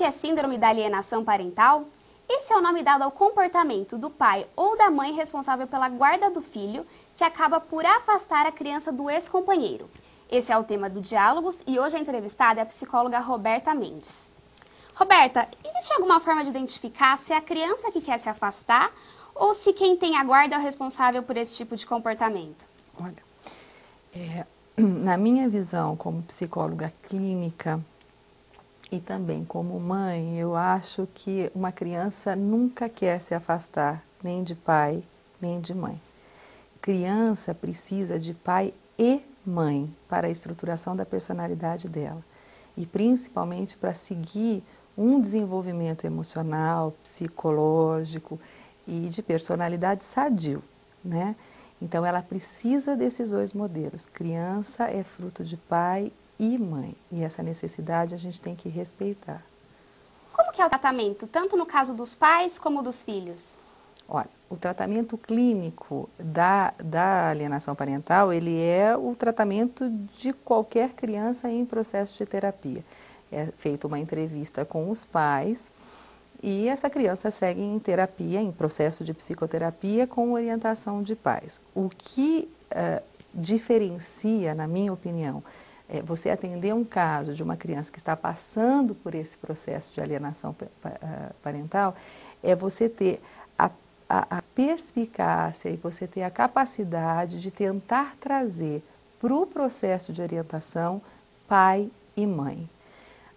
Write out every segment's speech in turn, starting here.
que é síndrome da alienação parental? Esse é o nome dado ao comportamento do pai ou da mãe responsável pela guarda do filho, que acaba por afastar a criança do ex-companheiro. Esse é o tema do Diálogos e hoje a entrevistada é a psicóloga Roberta Mendes. Roberta, existe alguma forma de identificar se é a criança que quer se afastar ou se quem tem a guarda é o responsável por esse tipo de comportamento? Olha, é, na minha visão como psicóloga clínica e também como mãe, eu acho que uma criança nunca quer se afastar nem de pai nem de mãe. Criança precisa de pai e mãe para a estruturação da personalidade dela e principalmente para seguir um desenvolvimento emocional, psicológico e de personalidade sadio, né? Então ela precisa desses dois modelos. Criança é fruto de pai e mãe, e essa necessidade a gente tem que respeitar. Como que é o tratamento, tanto no caso dos pais como dos filhos? Olha, o tratamento clínico da, da alienação parental, ele é o tratamento de qualquer criança em processo de terapia. É feita uma entrevista com os pais e essa criança segue em terapia, em processo de psicoterapia com orientação de pais. O que uh, diferencia, na minha opinião, é você atender um caso de uma criança que está passando por esse processo de alienação parental, é você ter a a, a perspicácia e você ter a capacidade de tentar trazer para o processo de orientação pai e mãe.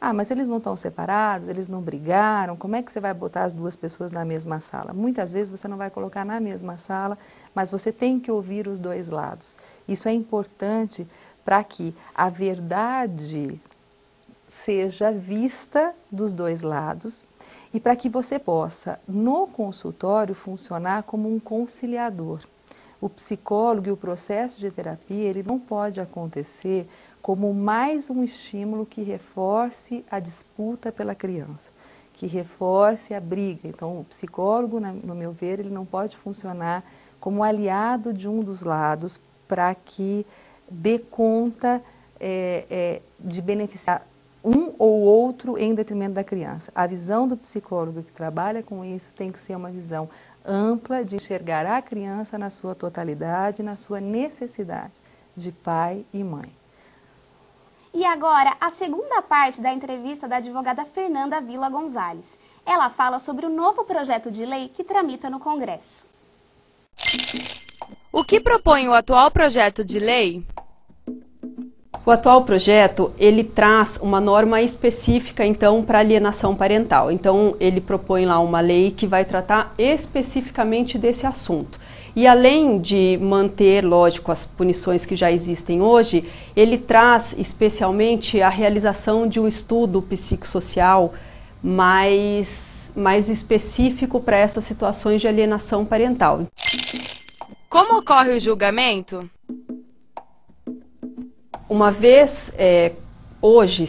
Ah, mas eles não estão separados, eles não brigaram, como é que você vai botar as duas pessoas na mesma sala? Muitas vezes você não vai colocar na mesma sala, mas você tem que ouvir os dois lados. Isso é importante para que a verdade seja vista dos dois lados e para que você possa, no consultório, funcionar como um conciliador. O psicólogo e o processo de terapia, ele não pode acontecer como mais um estímulo que reforce a disputa pela criança, que reforce a briga. Então, o psicólogo, no meu ver, ele não pode funcionar como aliado de um dos lados para que dê conta é, é, de beneficiar um ou outro em detrimento da criança. A visão do psicólogo que trabalha com isso tem que ser uma visão ampla de enxergar a criança na sua totalidade, na sua necessidade de pai e mãe. E agora, a segunda parte da entrevista da advogada Fernanda Vila Gonzalez. Ela fala sobre o novo projeto de lei que tramita no Congresso. O que propõe o atual projeto de lei? O atual projeto, ele traz uma norma específica, então, para alienação parental. Então, ele propõe lá uma lei que vai tratar especificamente desse assunto. E além de manter, lógico, as punições que já existem hoje, ele traz especialmente a realização de um estudo psicossocial mais, mais específico para essas situações de alienação parental. Como ocorre o julgamento? Uma vez é, hoje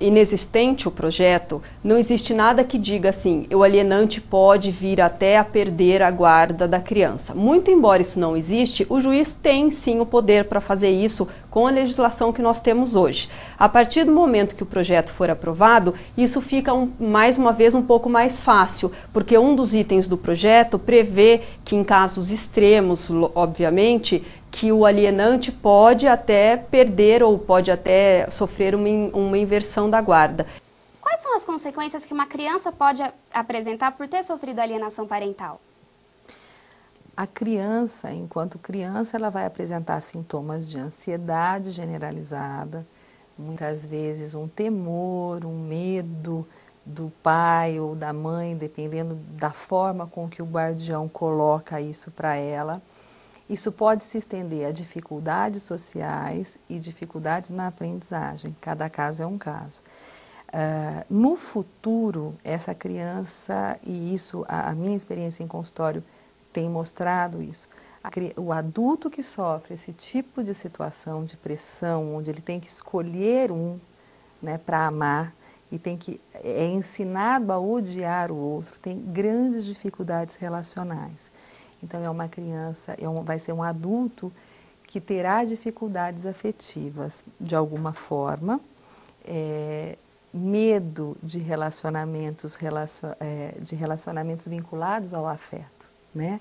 inexistente o projeto, não existe nada que diga assim, o alienante pode vir até a perder a guarda da criança. Muito embora isso não existe, o juiz tem sim o poder para fazer isso com a legislação que nós temos hoje. A partir do momento que o projeto for aprovado, isso fica um, mais uma vez um pouco mais fácil, porque um dos itens do projeto prevê que em casos extremos, obviamente, que o alienante pode até perder ou pode até sofrer uma, uma inversão da guarda. Quais são as consequências que uma criança pode apresentar por ter sofrido alienação parental? A criança, enquanto criança, ela vai apresentar sintomas de ansiedade generalizada, muitas vezes um temor, um medo do pai ou da mãe, dependendo da forma com que o guardião coloca isso para ela. Isso pode se estender a dificuldades sociais e dificuldades na aprendizagem, cada caso é um caso. Uh, no futuro, essa criança, e isso, a, a, minha experiência em consultório tem mostrado isso, a, o adulto que sofre esse tipo de situação de pressão, onde ele tem que escolher um né, para amar e tem que é ensinado a odiar o outro, tem grandes dificuldades relacionais. Então, é uma criança, é um, vai ser um adulto que terá dificuldades afetivas de alguma forma, é, medo de relacionamentos, relacion, é, de relacionamentos vinculados ao afeto, né?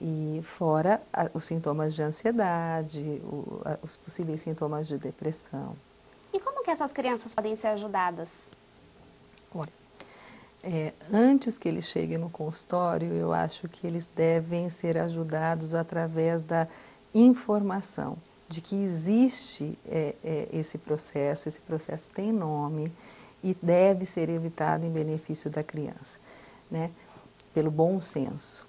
E fora a, os sintomas de ansiedade, o, a, os possíveis sintomas de depressão. E como que essas crianças podem ser ajudadas? Olha, é, antes que eles cheguem no consultório, eu acho que eles devem ser ajudados através da informação de que existe é, é, esse processo, esse processo tem nome e deve ser evitado em benefício da criança, né? pelo bom senso.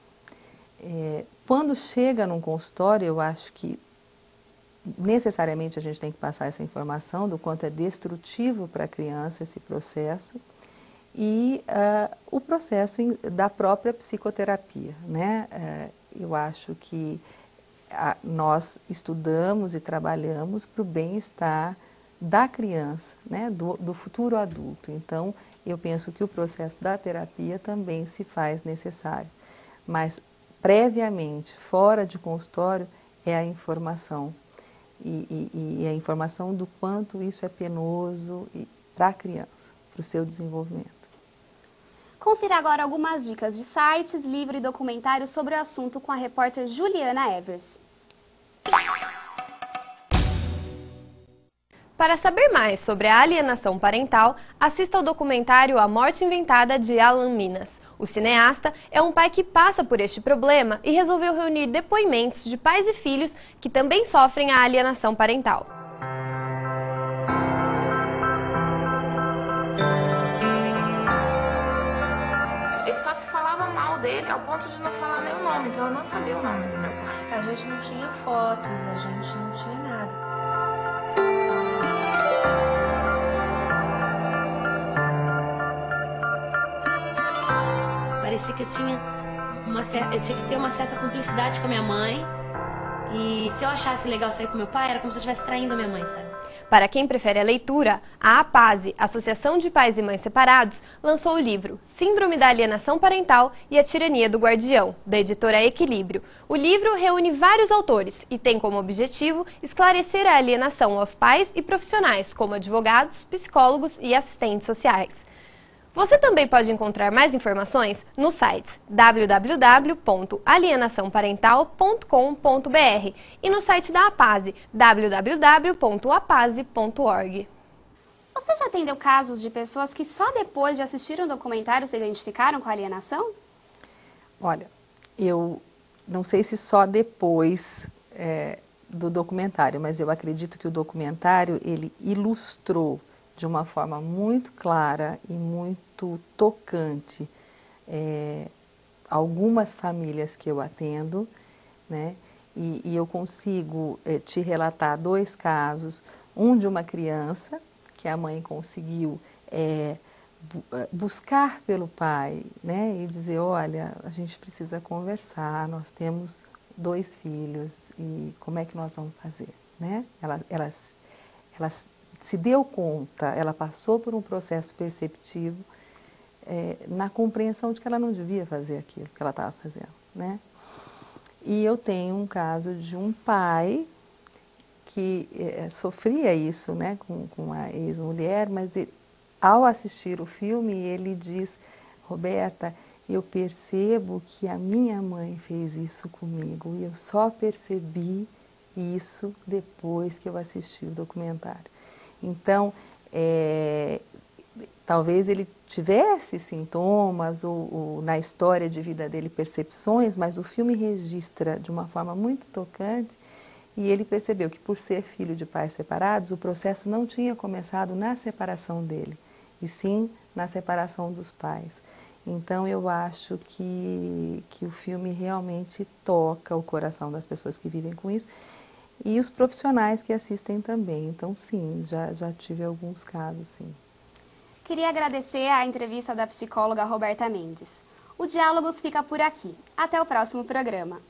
É, quando chega num consultório, eu acho que necessariamente a gente tem que passar essa informação do quanto é destrutivo para a criança esse processo e uh, o processo da própria psicoterapia. Né? Uh, eu acho que a, nós estudamos e trabalhamos para o bem-estar da criança, né? do, do futuro adulto. Então, eu penso que o processo da terapia também se faz necessário. Mas, previamente, fora de consultório, é a informação. E, e, e a informação do quanto isso é penoso para a criança, para o seu desenvolvimento. Confira agora algumas dicas de sites, livro e documentários sobre o assunto com a repórter Juliana Evers. Para saber mais sobre a alienação parental, assista ao documentário A Morte Inventada de Alan Minas. O cineasta é um pai que passa por este problema e resolveu reunir depoimentos de pais e filhos que também sofrem a alienação parental. Dele ao ponto de não falar nem o nome, então eu não sabia o nome do meu pai. A gente não tinha fotos, a gente não tinha nada. Parecia que eu tinha uma certa, eu tinha que ter uma certa cumplicidade com a minha mãe e se eu achasse legal sair com meu pai, era como se eu estivesse traindo a minha mãe, sabe? Para quem prefere a leitura, a APASE, Associação de Pais e Mães Separados, lançou o livro Síndrome da Alienação Parental e a Tirania do Guardião, da editora Equilíbrio. O livro reúne vários autores e tem como objetivo esclarecer a alienação aos pais e profissionais, como advogados, psicólogos e assistentes sociais. Você também pode encontrar mais informações no site www.alienaçãoparental.com.br e no site da APASE, www.apase.org. Você já atendeu casos de pessoas que só depois de assistir um documentário se identificaram com a alienação? Olha, eu não sei se só depois é, do documentário, mas eu acredito que o documentário ele ilustrou de uma forma muito clara e muito tocante é, algumas famílias que eu atendo, né? E, e eu consigo é, te relatar dois casos, um de uma criança que a mãe conseguiu é, é buscar pelo pai, né? E dizer, olha, a gente precisa conversar, nós temos dois filhos e como é que nós vamos fazer, né? Ela, elas, elas se deu conta, ela passou por um processo perceptivo é, na compreensão de que ela não devia fazer aquilo que ela estava fazendo, né? E eu tenho um caso de um pai que é, sofria isso, né, com, com a ex-mulher, mas ele, ao assistir o filme ele diz, Roberta, eu percebo que a minha mãe fez isso comigo e eu só percebi isso depois que eu assisti o documentário. Então, é, talvez ele tivesse sintomas ou, ou, na história de vida dele percepções, mas o filme registra de uma forma muito tocante e ele percebeu que por ser filho de pais separados, o processo não tinha começado na separação dele, e sim na separação dos pais. Então eu acho que, que o filme realmente toca o coração das pessoas que vivem com isso e os profissionais que assistem também. Então, sim, já, já tive alguns casos, sim. Queria agradecer a entrevista da psicóloga Roberta Mendes. O Diálogos fica por aqui. Até o próximo programa.